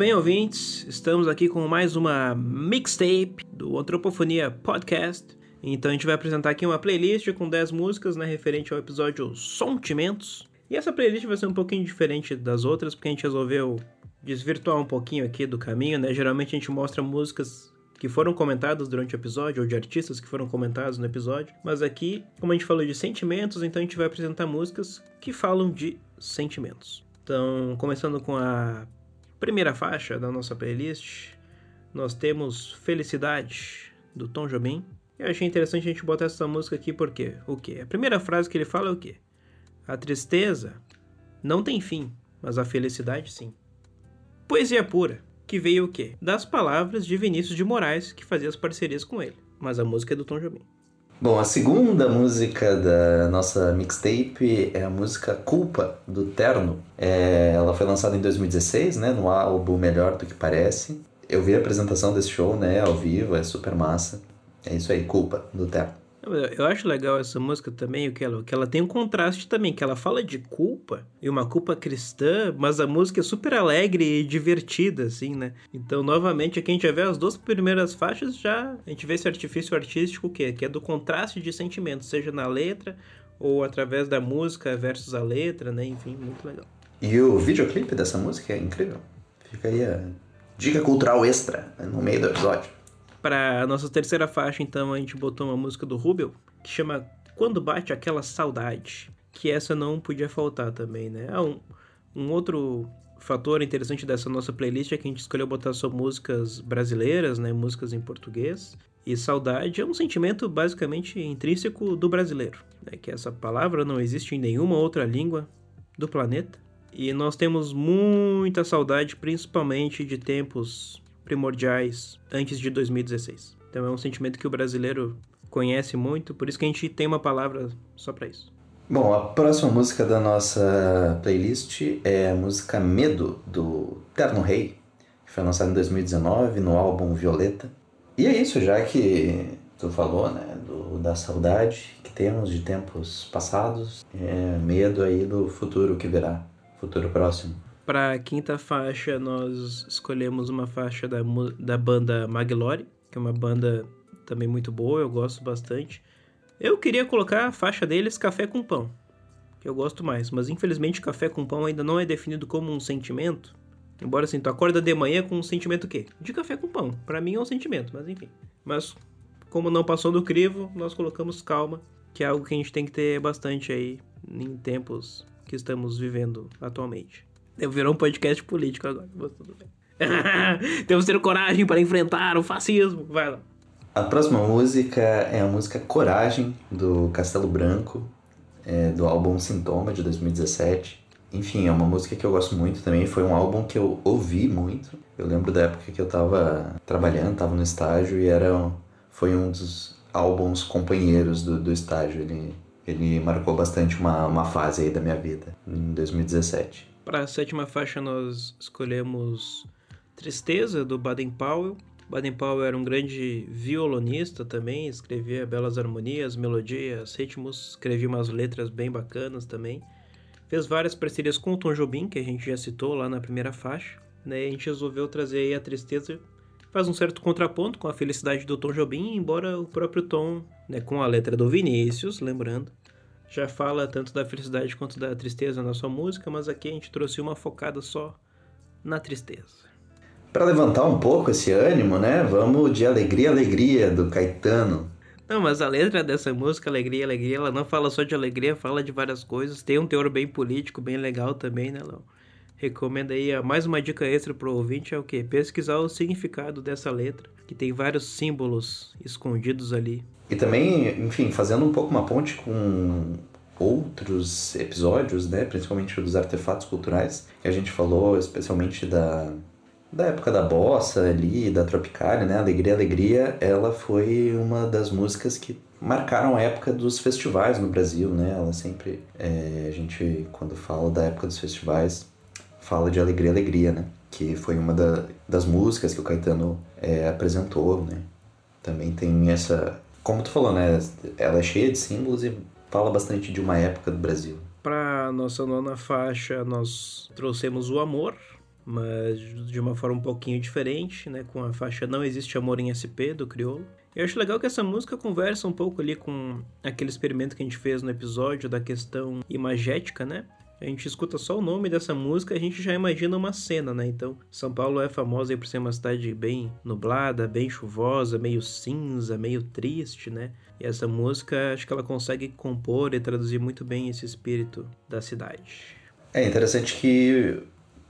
bem, ouvintes? Estamos aqui com mais uma mixtape do Antropofonia Podcast. Então a gente vai apresentar aqui uma playlist com 10 músicas, né, referente ao episódio Sentimentos. E essa playlist vai ser um pouquinho diferente das outras, porque a gente resolveu desvirtuar um pouquinho aqui do caminho, né? Geralmente a gente mostra músicas que foram comentadas durante o episódio, ou de artistas que foram comentados no episódio. Mas aqui, como a gente falou de sentimentos, então a gente vai apresentar músicas que falam de sentimentos. Então, começando com a primeira faixa da nossa playlist, nós temos Felicidade, do Tom Jobim. Eu achei interessante a gente botar essa música aqui porque o quê? A primeira frase que ele fala é o quê? A tristeza não tem fim, mas a felicidade sim. Poesia pura, que veio o quê? Das palavras de Vinícius de Moraes, que fazia as parcerias com ele. Mas a música é do Tom Jobim. Bom, a segunda música da nossa mixtape é a música Culpa, do Terno. É, ela foi lançada em 2016, né, no álbum Melhor do que Parece. Eu vi a apresentação desse show, né, ao vivo, é super massa. É isso aí, Culpa, do Terno. Eu acho legal essa música também, que ela, que ela tem um contraste também, que ela fala de culpa, e uma culpa cristã, mas a música é super alegre e divertida, assim, né? Então, novamente, aqui a gente já vê as duas primeiras faixas, já a gente vê esse artifício artístico que é, que é do contraste de sentimentos, seja na letra ou através da música versus a letra, né? Enfim, muito legal. E o videoclipe dessa música é incrível. Fica aí a dica cultural extra né, no meio do episódio. Para nossa terceira faixa, então, a gente botou uma música do Rubel, que chama Quando Bate Aquela Saudade. Que essa não podia faltar também, né? Ah, um, um outro fator interessante dessa nossa playlist é que a gente escolheu botar só músicas brasileiras, né? Músicas em português. E saudade é um sentimento basicamente intrínseco do brasileiro, né? que essa palavra não existe em nenhuma outra língua do planeta. E nós temos muita saudade, principalmente de tempos primordiais antes de 2016. Então é um sentimento que o brasileiro conhece muito, por isso que a gente tem uma palavra só para isso. Bom, a próxima música da nossa playlist é a música Medo, do Terno Rei, que foi lançada em 2019 no álbum Violeta. E é isso, já que tu falou, né, do, da saudade que temos de tempos passados, é medo aí do futuro que virá, futuro próximo. Para a quinta faixa, nós escolhemos uma faixa da, da banda Maglore, que é uma banda também muito boa, eu gosto bastante. Eu queria colocar a faixa deles Café com Pão, que eu gosto mais, mas infelizmente Café com Pão ainda não é definido como um sentimento. Embora assim, tu acorda de manhã com um sentimento o quê? De café com pão. Para mim é um sentimento, mas enfim. Mas como não passou do crivo, nós colocamos calma, que é algo que a gente tem que ter bastante aí em tempos que estamos vivendo atualmente. Virou um podcast político agora, mas tudo bem. Temos ter coragem para enfrentar o fascismo. Vai lá. A próxima música é a música Coragem, do Castelo Branco, é, do álbum Sintoma, de 2017. Enfim, é uma música que eu gosto muito também. Foi um álbum que eu ouvi muito. Eu lembro da época que eu tava trabalhando, tava no estágio e era, foi um dos álbuns companheiros do, do estágio. Ele, ele marcou bastante uma, uma fase aí da minha vida, em 2017. Para a sétima faixa, nós escolhemos Tristeza, do Baden Powell. Baden Powell era um grande violonista também, escrevia belas harmonias, melodias, ritmos, escrevia umas letras bem bacanas também. Fez várias parcerias com o Tom Jobim, que a gente já citou lá na primeira faixa. Né? A gente resolveu trazer aí a tristeza, faz um certo contraponto com a felicidade do Tom Jobim, embora o próprio Tom, né, com a letra do Vinícius, lembrando, já fala tanto da felicidade quanto da tristeza na sua música, mas aqui a gente trouxe uma focada só na tristeza. Para levantar um pouco esse ânimo, né? Vamos de Alegria, Alegria, do Caetano. Não, mas a letra dessa música, Alegria, Alegria, ela não fala só de alegria, fala de várias coisas. Tem um teor bem político, bem legal também, né, Léo? Recomendo aí, mais uma dica extra pro ouvinte é o quê? Pesquisar o significado dessa letra, que tem vários símbolos escondidos ali. E também, enfim, fazendo um pouco uma ponte com outros episódios, né, principalmente dos artefatos culturais, que a gente falou especialmente da, da época da bossa ali, da tropicália, né, Alegria, Alegria, ela foi uma das músicas que marcaram a época dos festivais no Brasil, né, ela sempre, é, a gente, quando fala da época dos festivais, fala de Alegria, Alegria, né, que foi uma da, das músicas que o Caetano é, apresentou, né, também tem essa como tu falou, né? Ela é cheia de símbolos e fala bastante de uma época do Brasil. Para nossa nona faixa, nós trouxemos o amor, mas de uma forma um pouquinho diferente, né? Com a faixa Não Existe Amor em SP, do Criolo. Eu acho legal que essa música conversa um pouco ali com aquele experimento que a gente fez no episódio da questão imagética, né? A gente escuta só o nome dessa música, a gente já imagina uma cena, né? Então, São Paulo é famosa por ser uma cidade bem nublada, bem chuvosa, meio cinza, meio triste, né? E essa música, acho que ela consegue compor e traduzir muito bem esse espírito da cidade. É interessante que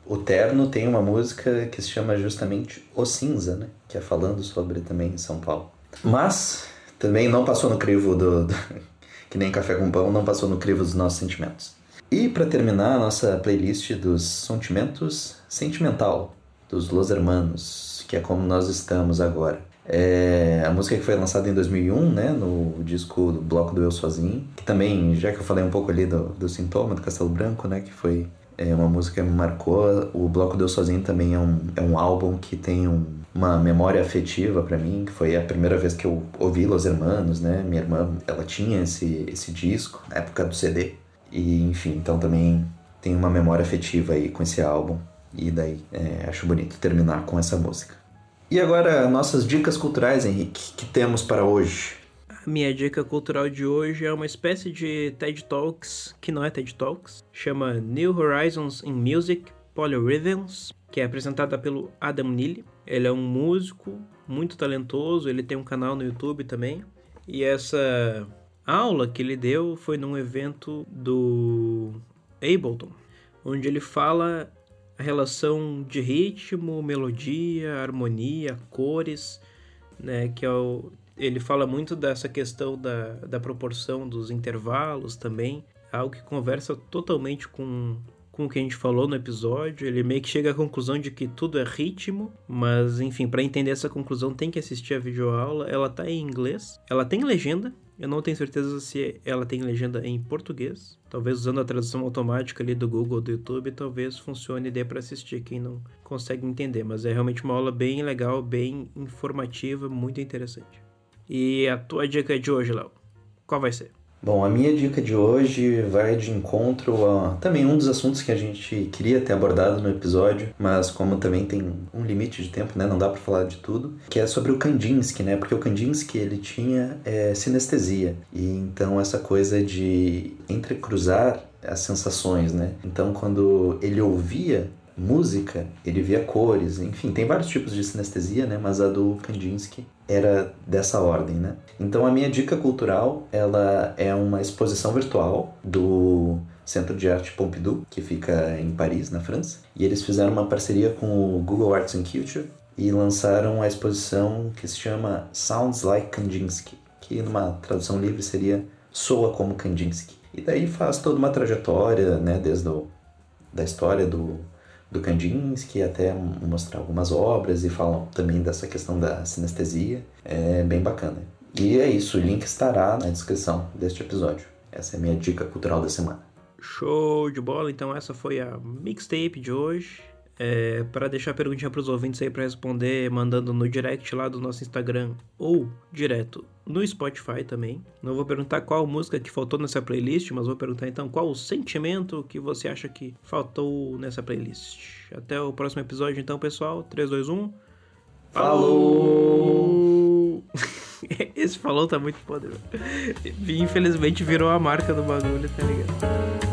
o Terno tem uma música que se chama justamente O Cinza, né? Que é falando sobre também São Paulo. Mas também não passou no crivo do, do que nem café com pão, não passou no crivo dos nossos sentimentos. E para terminar a nossa playlist dos sentimentos sentimental dos Los Hermanos, que é como nós estamos agora. É a música que foi lançada em 2001, né, no disco do Bloco do Eu Sozinho, que também, já que eu falei um pouco ali do, do Sintoma, do Castelo Branco, né, que foi é, uma música que me marcou, o Bloco do Eu Sozinho também é um, é um álbum que tem um, uma memória afetiva para mim, que foi a primeira vez que eu ouvi Los Hermanos, né, minha irmã, ela tinha esse, esse disco, na época do CD, e, enfim, então também tem uma memória afetiva aí com esse álbum. E daí é, acho bonito terminar com essa música. E agora, nossas dicas culturais, Henrique, que temos para hoje? A minha dica cultural de hoje é uma espécie de TED Talks, que não é TED Talks, chama New Horizons in Music Polyrhythms, que é apresentada pelo Adam Neely. Ele é um músico muito talentoso, ele tem um canal no YouTube também. E essa aula que ele deu foi num evento do Ableton, onde ele fala a relação de ritmo, melodia, harmonia, cores, né, que é o, ele fala muito dessa questão da, da proporção dos intervalos também, algo que conversa totalmente com, com o que a gente falou no episódio. Ele meio que chega à conclusão de que tudo é ritmo, mas enfim, para entender essa conclusão tem que assistir a videoaula. Ela tá em inglês, ela tem legenda, eu não tenho certeza se ela tem legenda em português. Talvez usando a tradução automática ali do Google, do YouTube, talvez funcione e dê para assistir quem não consegue entender. Mas é realmente uma aula bem legal, bem informativa, muito interessante. E a tua dica de hoje, Léo? Qual vai ser? Bom, a minha dica de hoje vai de encontro a também um dos assuntos que a gente queria ter abordado no episódio, mas como também tem um limite de tempo, né, não dá para falar de tudo, que é sobre o Kandinsky, né? Porque o Kandinsky ele tinha é, sinestesia e então essa coisa de entrecruzar as sensações, né? Então quando ele ouvia música, ele via cores, enfim, tem vários tipos de sinestesia, né? Mas a do Kandinsky era dessa ordem, né? Então a minha dica cultural, ela é uma exposição virtual do Centro de Arte Pompidou, que fica em Paris, na França, e eles fizeram uma parceria com o Google Arts and Culture e lançaram a exposição que se chama Sounds Like Kandinsky, que numa tradução livre seria Soa como Kandinsky. E daí faz toda uma trajetória, né, desde o, da história do do Kandinsky, até mostrar algumas obras e falam também dessa questão da sinestesia. É bem bacana. E é isso, o link estará na descrição deste episódio. Essa é a minha dica cultural da semana. Show de bola, então essa foi a mixtape de hoje. É, para deixar a perguntinha para os ouvintes aí para responder, mandando no direct lá do nosso Instagram ou direto no Spotify também. Não vou perguntar qual música que faltou nessa playlist, mas vou perguntar então qual o sentimento que você acha que faltou nessa playlist. Até o próximo episódio, então, pessoal. 3, 2, 1. Falou! Esse falou tá muito poderoso. Infelizmente virou a marca do bagulho, tá ligado?